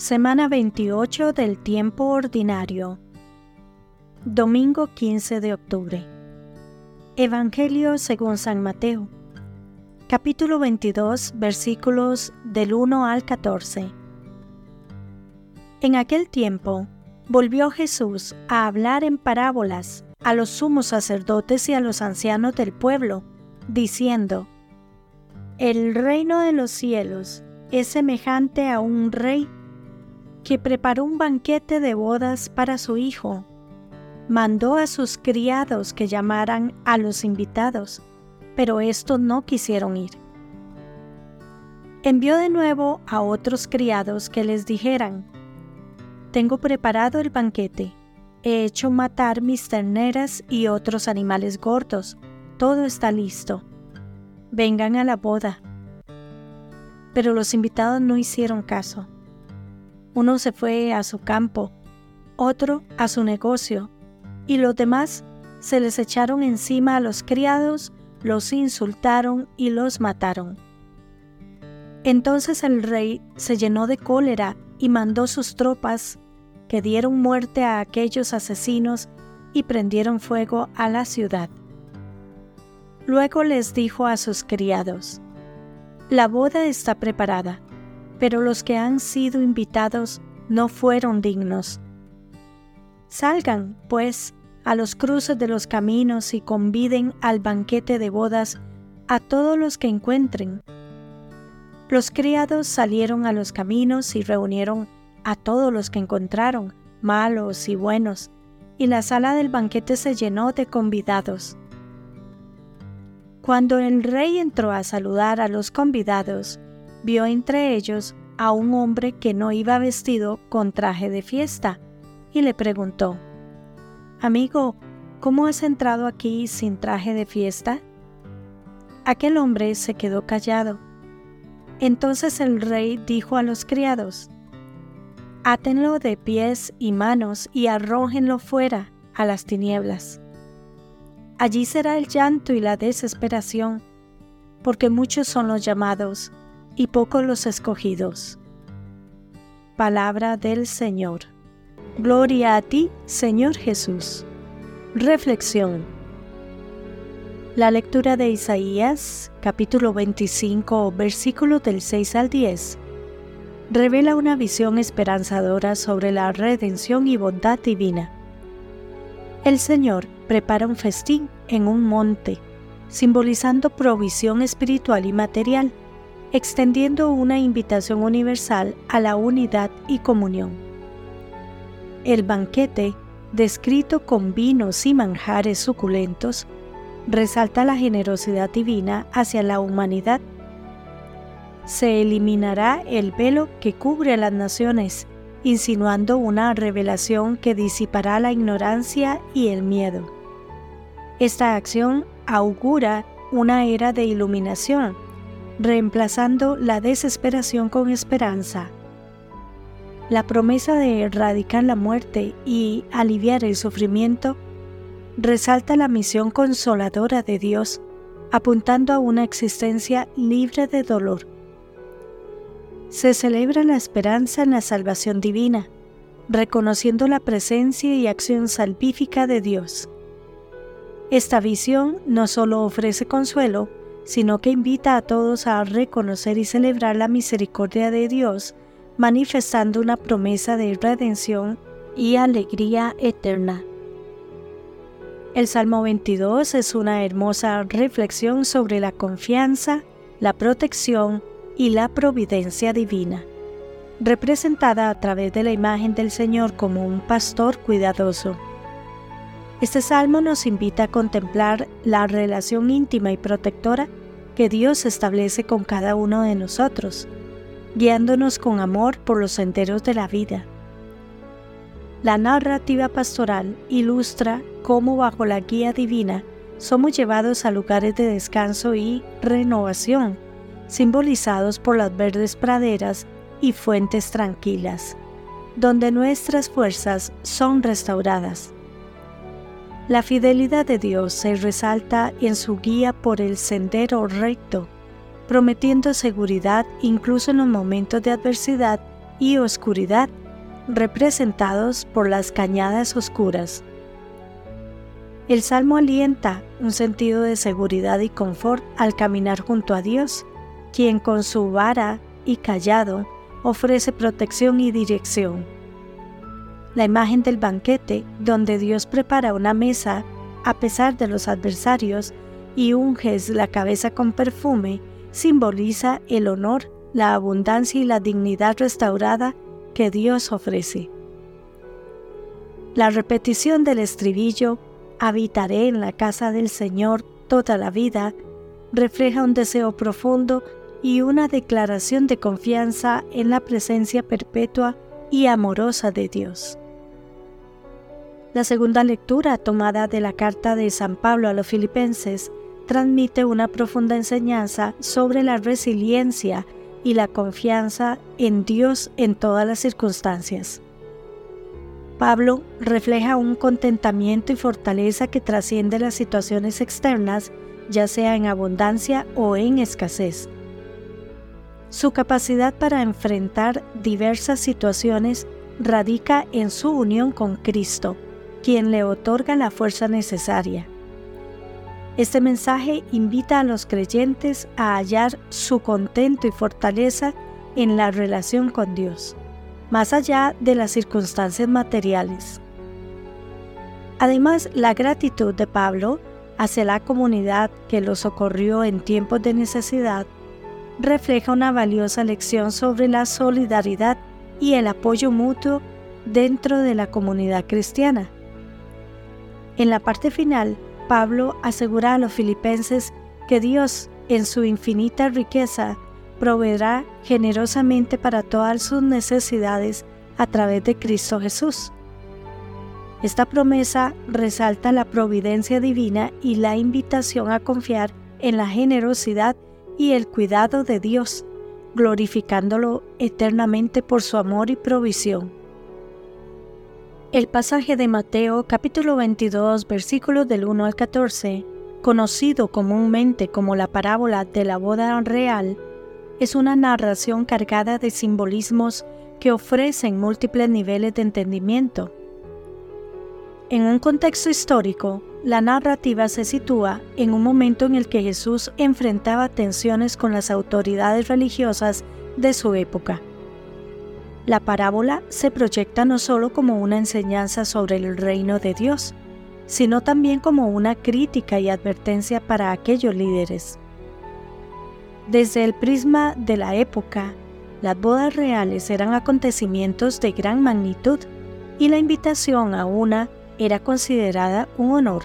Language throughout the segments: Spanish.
Semana 28 del tiempo ordinario. Domingo 15 de octubre. Evangelio según San Mateo. Capítulo 22 versículos del 1 al 14. En aquel tiempo volvió Jesús a hablar en parábolas a los sumos sacerdotes y a los ancianos del pueblo, diciendo, El reino de los cielos es semejante a un rey que preparó un banquete de bodas para su hijo. Mandó a sus criados que llamaran a los invitados, pero estos no quisieron ir. Envió de nuevo a otros criados que les dijeran, Tengo preparado el banquete, he hecho matar mis terneras y otros animales gordos, todo está listo. Vengan a la boda. Pero los invitados no hicieron caso uno se fue a su campo, otro a su negocio, y los demás se les echaron encima a los criados, los insultaron y los mataron. Entonces el rey se llenó de cólera y mandó sus tropas, que dieron muerte a aquellos asesinos y prendieron fuego a la ciudad. Luego les dijo a sus criados, La boda está preparada pero los que han sido invitados no fueron dignos. Salgan, pues, a los cruces de los caminos y conviden al banquete de bodas a todos los que encuentren. Los criados salieron a los caminos y reunieron a todos los que encontraron, malos y buenos, y la sala del banquete se llenó de convidados. Cuando el rey entró a saludar a los convidados, vio entre ellos a un hombre que no iba vestido con traje de fiesta y le preguntó, Amigo, ¿cómo has entrado aquí sin traje de fiesta? Aquel hombre se quedó callado. Entonces el rey dijo a los criados, Átenlo de pies y manos y arrójenlo fuera a las tinieblas. Allí será el llanto y la desesperación, porque muchos son los llamados y pocos los escogidos. Palabra del Señor. Gloria a ti, Señor Jesús. Reflexión. La lectura de Isaías, capítulo 25, versículos del 6 al 10, revela una visión esperanzadora sobre la redención y bondad divina. El Señor prepara un festín en un monte, simbolizando provisión espiritual y material extendiendo una invitación universal a la unidad y comunión. El banquete, descrito con vinos y manjares suculentos, resalta la generosidad divina hacia la humanidad. Se eliminará el velo que cubre a las naciones, insinuando una revelación que disipará la ignorancia y el miedo. Esta acción augura una era de iluminación reemplazando la desesperación con esperanza. La promesa de erradicar la muerte y aliviar el sufrimiento resalta la misión consoladora de Dios, apuntando a una existencia libre de dolor. Se celebra la esperanza en la salvación divina, reconociendo la presencia y acción salvífica de Dios. Esta visión no solo ofrece consuelo, sino que invita a todos a reconocer y celebrar la misericordia de Dios, manifestando una promesa de redención y alegría eterna. El Salmo 22 es una hermosa reflexión sobre la confianza, la protección y la providencia divina, representada a través de la imagen del Señor como un pastor cuidadoso. Este salmo nos invita a contemplar la relación íntima y protectora que Dios establece con cada uno de nosotros, guiándonos con amor por los senderos de la vida. La narrativa pastoral ilustra cómo bajo la guía divina somos llevados a lugares de descanso y renovación, simbolizados por las verdes praderas y fuentes tranquilas, donde nuestras fuerzas son restauradas. La fidelidad de Dios se resalta en su guía por el sendero recto, prometiendo seguridad incluso en los momentos de adversidad y oscuridad, representados por las cañadas oscuras. El salmo alienta un sentido de seguridad y confort al caminar junto a Dios, quien con su vara y callado ofrece protección y dirección. La imagen del banquete, donde Dios prepara una mesa a pesar de los adversarios y unges la cabeza con perfume, simboliza el honor, la abundancia y la dignidad restaurada que Dios ofrece. La repetición del estribillo habitaré en la casa del Señor toda la vida, refleja un deseo profundo y una declaración de confianza en la presencia perpetua y amorosa de Dios. La segunda lectura tomada de la carta de San Pablo a los filipenses transmite una profunda enseñanza sobre la resiliencia y la confianza en Dios en todas las circunstancias. Pablo refleja un contentamiento y fortaleza que trasciende las situaciones externas, ya sea en abundancia o en escasez. Su capacidad para enfrentar diversas situaciones radica en su unión con Cristo, quien le otorga la fuerza necesaria. Este mensaje invita a los creyentes a hallar su contento y fortaleza en la relación con Dios más allá de las circunstancias materiales. Además, la gratitud de Pablo hacia la comunidad que lo socorrió en tiempos de necesidad refleja una valiosa lección sobre la solidaridad y el apoyo mutuo dentro de la comunidad cristiana. En la parte final, Pablo asegura a los filipenses que Dios, en su infinita riqueza, proveerá generosamente para todas sus necesidades a través de Cristo Jesús. Esta promesa resalta la providencia divina y la invitación a confiar en la generosidad y el cuidado de Dios, glorificándolo eternamente por su amor y provisión. El pasaje de Mateo capítulo 22 versículos del 1 al 14, conocido comúnmente como la parábola de la boda real, es una narración cargada de simbolismos que ofrecen múltiples niveles de entendimiento. En un contexto histórico, la narrativa se sitúa en un momento en el que Jesús enfrentaba tensiones con las autoridades religiosas de su época. La parábola se proyecta no solo como una enseñanza sobre el reino de Dios, sino también como una crítica y advertencia para aquellos líderes. Desde el prisma de la época, las bodas reales eran acontecimientos de gran magnitud y la invitación a una era considerada un honor.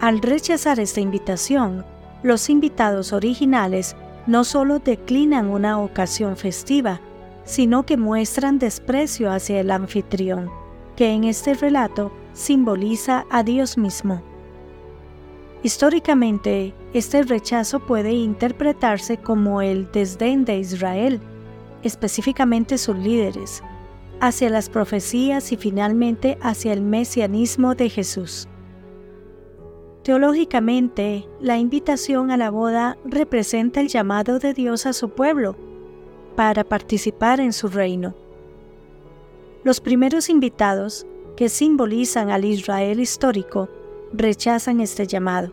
Al rechazar esta invitación, los invitados originales no solo declinan una ocasión festiva, sino que muestran desprecio hacia el anfitrión, que en este relato simboliza a Dios mismo. Históricamente, este rechazo puede interpretarse como el desdén de Israel, específicamente sus líderes, hacia las profecías y finalmente hacia el mesianismo de Jesús. Teológicamente, la invitación a la boda representa el llamado de Dios a su pueblo para participar en su reino. Los primeros invitados, que simbolizan al Israel histórico, rechazan este llamado.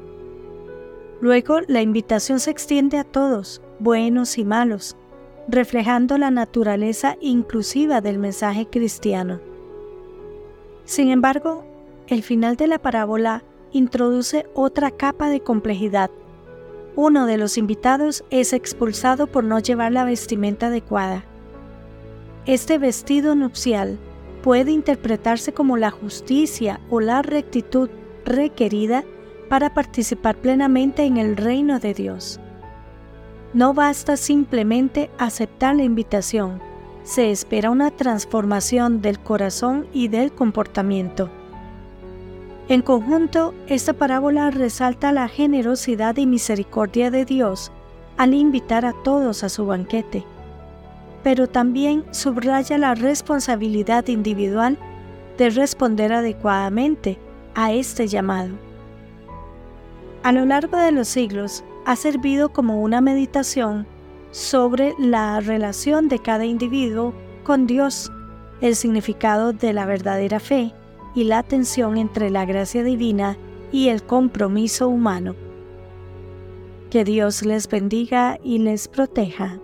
Luego la invitación se extiende a todos, buenos y malos, reflejando la naturaleza inclusiva del mensaje cristiano. Sin embargo, el final de la parábola introduce otra capa de complejidad. Uno de los invitados es expulsado por no llevar la vestimenta adecuada. Este vestido nupcial puede interpretarse como la justicia o la rectitud requerida para participar plenamente en el reino de Dios. No basta simplemente aceptar la invitación, se espera una transformación del corazón y del comportamiento. En conjunto, esta parábola resalta la generosidad y misericordia de Dios al invitar a todos a su banquete, pero también subraya la responsabilidad individual de responder adecuadamente a este llamado. A lo largo de los siglos ha servido como una meditación sobre la relación de cada individuo con Dios, el significado de la verdadera fe y la tensión entre la gracia divina y el compromiso humano. Que Dios les bendiga y les proteja.